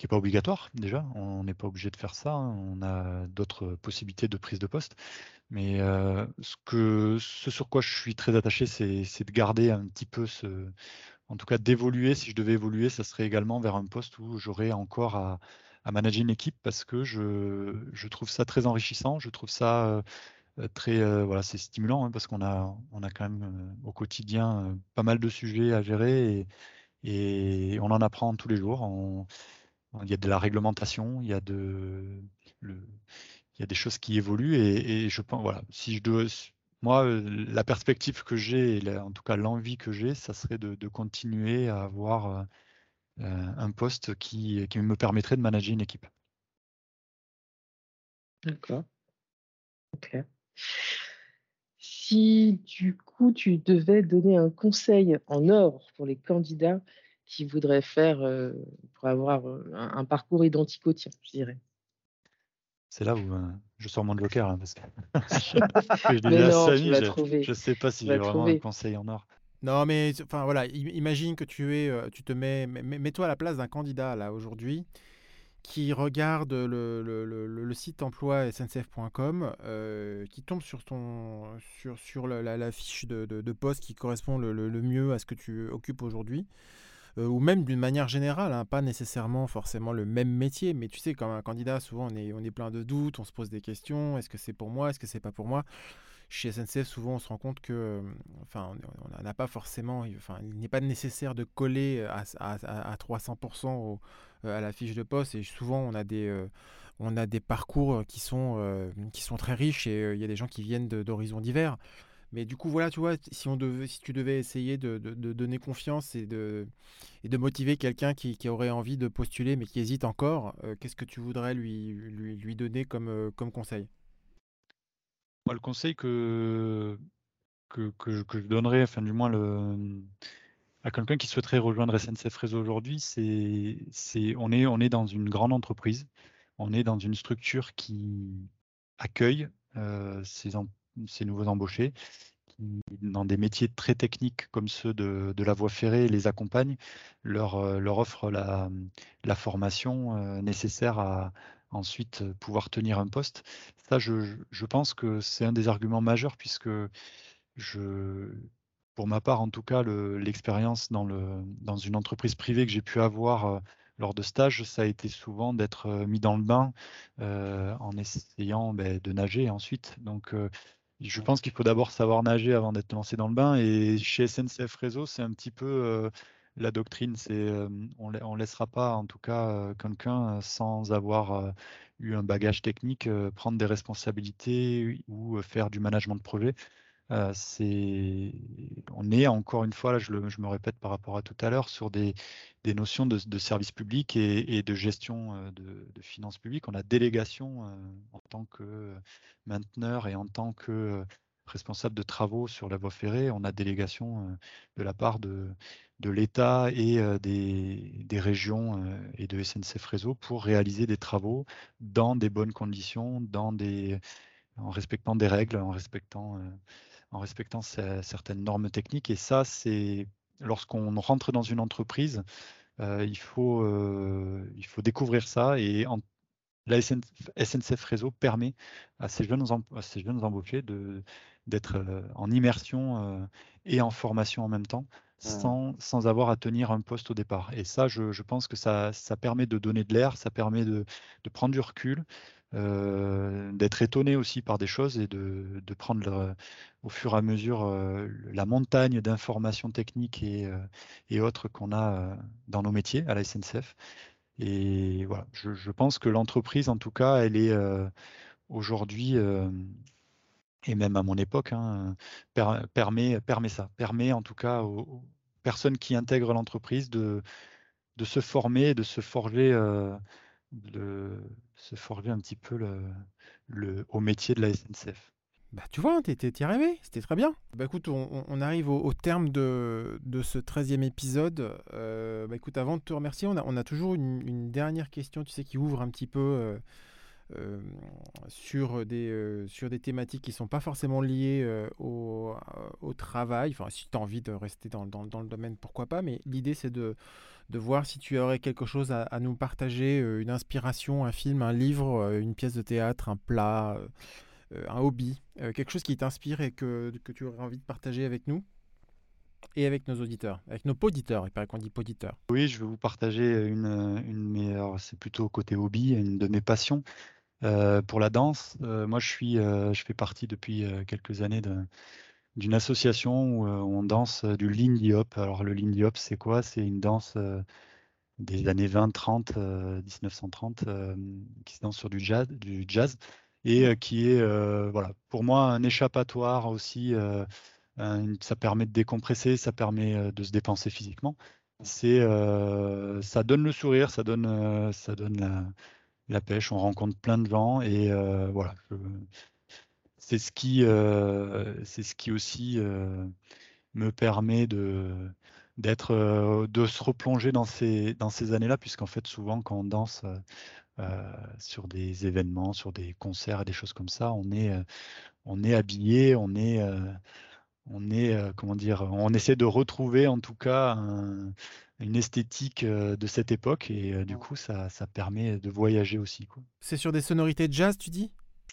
qui n'est pas obligatoire déjà, on n'est pas obligé de faire ça, hein. on a d'autres possibilités de prise de poste. Mais ce sur quoi je suis très attaché, c'est de garder un petit peu ce, en tout cas d'évoluer, si je devais évoluer, ça serait également vers un poste où j'aurais encore à, manager une équipe parce que je, trouve ça très enrichissant, je trouve ça euh, très, euh, voilà, c'est stimulant hein, parce qu'on a, on a quand même euh, au quotidien pas mal de sujets à gérer et, on en apprend tous les jours. il y a de la réglementation, il y a de, il y a des choses qui évoluent et je pense, voilà, si je dois, moi, la perspective que j'ai, en tout cas l'envie que j'ai, ça serait de, continuer à avoir un poste qui, me permettrait de manager une équipe. D'accord. Ok. Si du coup tu devais donner un conseil en or pour les candidats qui voudraient faire pour avoir un, parcours identique au tien, je dirais. C'est là où euh, je sors mon joker, là, parce que je, je, sais pas si j'ai vraiment un conseil en or. Non, mais enfin voilà, imagine que tu es, euh, tu te mets, mets-toi à la place d'un candidat là aujourd'hui qui regarde le, le, le, site emploi sncf.com, euh, qui tombe sur ton sur, sur la, fiche de, de, de, poste qui correspond le, mieux à ce que tu occupes aujourd'hui. Euh, ou même d'une manière générale, hein, pas nécessairement forcément le même métier, mais tu sais, comme un candidat, souvent on est, on est plein de doutes, on se pose des questions, est-ce que c'est pour moi, est-ce que c'est pas pour moi? Chez SNCF, souvent, on se rend compte que, euh, enfin, on n'a pas forcément, enfin, il n'est pas nécessaire de coller à, à, à 300% euh, à la fiche de poste. Et souvent, on a des, on a des parcours qui sont, qui sont très riches et il y a des gens qui viennent d'horizons divers. Mais du coup, voilà, tu vois, si, on devait, si tu devais essayer de, donner confiance et de, et de motiver quelqu'un qui, aurait envie de postuler mais qui hésite encore, euh, qu'est-ce que tu voudrais lui, lui, donner comme, euh, conseil? Le conseil que, que, je donnerais, enfin, du moins, à quelqu'un qui souhaiterait rejoindre SNCF Réseau aujourd'hui, c'est, c'est on, est, on est dans une grande entreprise, on est dans une structure qui accueille euh, ses, ces nouveaux embauchés, qui, dans des métiers très techniques comme ceux de, la voie ferrée, les accompagnent, leur, euh, leur offrent la, formation euh, nécessaire à ensuite pouvoir tenir un poste. Ça, je, je pense que c'est un des arguments majeurs puisque je, pour ma part, en tout cas, l'expérience dans, le, dans une entreprise privée que j'ai pu avoir euh, lors de stages, ça a été souvent d'être mis dans le bain en essayant ben, de nager ensuite. Donc, je pense qu'il faut d'abord savoir nager avant d'être lancé dans le bain. Et chez SNCF Réseau, c'est un petit peu la doctrine. C'est on, ne laissera pas, en tout cas, quelqu'un sans avoir eu un bagage technique prendre des responsabilités ou faire du management de projet. On est encore une fois, je, me répète par rapport à tout à l'heure, sur des, notions de, service public et, de gestion de, finances publiques. On a délégation en tant que mainteneur et en tant que responsable de travaux sur la voie ferrée. On a délégation de la part de, l'État et des, régions et de SNCF Réseau pour réaliser des travaux dans des bonnes conditions, en respectant des règles, en respectant en respectant certaines normes techniques. Et ça, c'est lorsqu'on rentre dans une entreprise, euh, il, faut, euh, il faut découvrir ça. Et en, la SNCF Réseau permet à ces jeunes, à ces jeunes embauchés d'être euh, en immersion et en formation en même temps. Mmh. Sans, sans, avoir à tenir un poste au départ. Et ça, je, je pense que ça, ça, permet de donner de l'air, ça permet de, de, prendre du recul, euh, d'être étonné aussi par des choses et de, prendre au fur et à mesure euh, la montagne d'informations techniques et, euh, autres qu'on a dans nos métiers à la SNCF. Et voilà, je, pense que l'entreprise, en tout cas, elle est aujourd'hui, et même à mon époque, hein, permet, permet ça, permet en tout cas aux, personnes qui intègrent l'entreprise de, de se former, de se forger de se forger un petit peu le, au métier de la SNCF. Bah, tu vois, tu y arrivé, c'était très bien. Bah, écoute, on, arrive au, terme de, de, ce 13e épisode. Euh, bah, écoute, avant de te remercier, on a, on a toujours une, dernière question, tu sais, qui ouvre un petit peu euh, euh, sur, des, sur des thématiques qui ne sont pas forcément liées au, au, travail. Enfin, si tu as envie de rester dans, dans, le domaine, pourquoi pas, mais l'idée, c'est de de voir si tu aurais quelque chose à, nous partager, euh, une inspiration, un film, un livre, euh, une pièce de théâtre, un plat, euh, un hobby, quelque chose qui t'inspire et que, tu aurais envie de partager avec nous et avec nos auditeurs, avec nos poditeurs, il paraît qu'on dit poditeurs. Oui, je vais vous partager une, une c'est plutôt côté hobby, une de mes passions. pour la danse, moi je suis, je fais partie depuis quelques années de, d'une association où, euh, on danse euh, du Lindy Hop. Alors le Lindy Hop, c'est quoi? C'est une danse euh, des années 20, 30, 1930, qui se danse sur du jazz, du jazz et qui est, voilà, pour moi, un échappatoire aussi. ça permet de décompresser, ça permet de se dépenser physiquement. C'est, ça donne le sourire, ça donne, ça donne la, la, pêche. On rencontre plein de gens et voilà. Je, c'est ce qui, euh, c'est ce qui aussi euh, me permet de d'être, euh, de se replonger dans ces dans ces années-là, puisqu'en fait souvent quand on danse sur des événements, sur des concerts et des choses comme ça, on est on est habillé, on est on est comment dire, on essaie de retrouver en tout cas une esthétique de cette époque. Et du coup ça, ça permet de voyager aussi. C'est sur des sonorités de jazz, tu dis?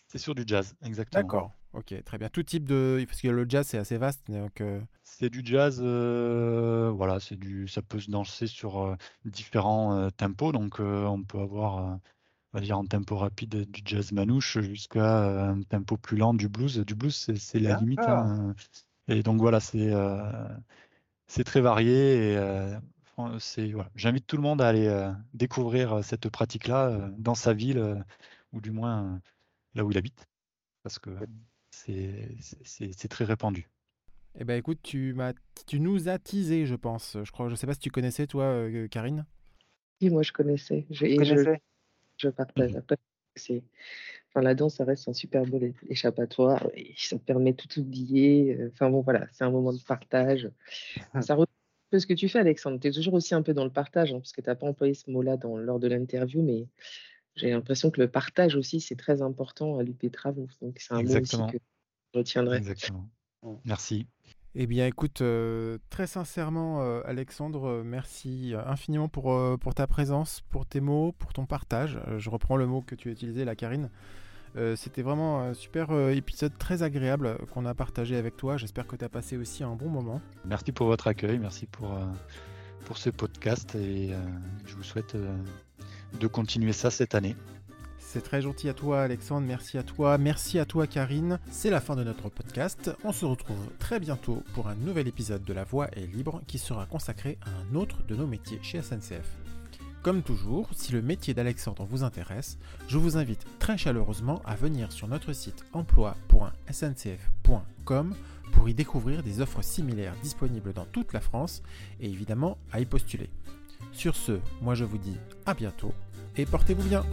C'est sur du jazz, exactement. D'accord, ok, très bien. Tout type de. Parce que le jazz, c'est assez vaste. Donc, euh, C'est du jazz, euh, voilà, c'est du... ça peut se danser sur euh, différents tempos. Donc, on peut avoir, on va dire, un tempo rapide du jazz manouche jusqu'à un tempo plus lent du blues. Du blues, c'est la limite. Hein. Et donc, voilà, c'est c'est très varié. Et c'est voilà. j'invite tout le monde à aller découvrir cette pratique-là dans sa ville, ou du moins là où il habite, parce que c'est très répandu. Eh ben écoute, tu, tu nous as teasé, je pense. Je crois, je sais pas si tu connaissais toi, euh, Karine. Oui, moi je connaissais. Je, je, je, partage. Mmh. c'est, enfin, la danse, ça reste un super beau échappatoire et ça permet tout oublier. Euh, enfin bon, voilà, c'est un moment de partage. ça reprend ce que tu fais, Alexandre. Tu es toujours aussi un peu dans le partage, hein, parce que tu n'as pas employé ce mot-là lors de l'interview, mais j'ai l'impression que le partage aussi, c'est très important à l'UP Travaux. Donc, c'est un mot aussi que je retiendrai. Exactement. Merci. Eh bien, écoute, euh, très sincèrement, euh, Alexandre, euh, merci infiniment pour, pour ta présence, pour tes mots, pour ton partage. je reprends le mot que tu as utilisé, la Karine. C'était vraiment un super épisode très agréable qu'on a partagé avec toi. J'espère que tu as passé aussi un bon moment. Merci pour votre accueil, merci pour, pour ce podcast et je vous souhaite de continuer ça cette année. C'est très gentil à toi Alexandre, merci à toi, merci à toi Karine. C'est la fin de notre podcast. On se retrouve très bientôt pour un nouvel épisode de La Voix est libre qui sera consacré à un autre de nos métiers chez SNCF. Comme toujours, si le métier d'Alexandre vous intéresse, je vous invite très chaleureusement à venir sur notre site emploi.sncf.com pour y découvrir des offres similaires disponibles dans toute la France et évidemment à y postuler. Sur ce, moi je vous dis à bientôt et portez-vous bien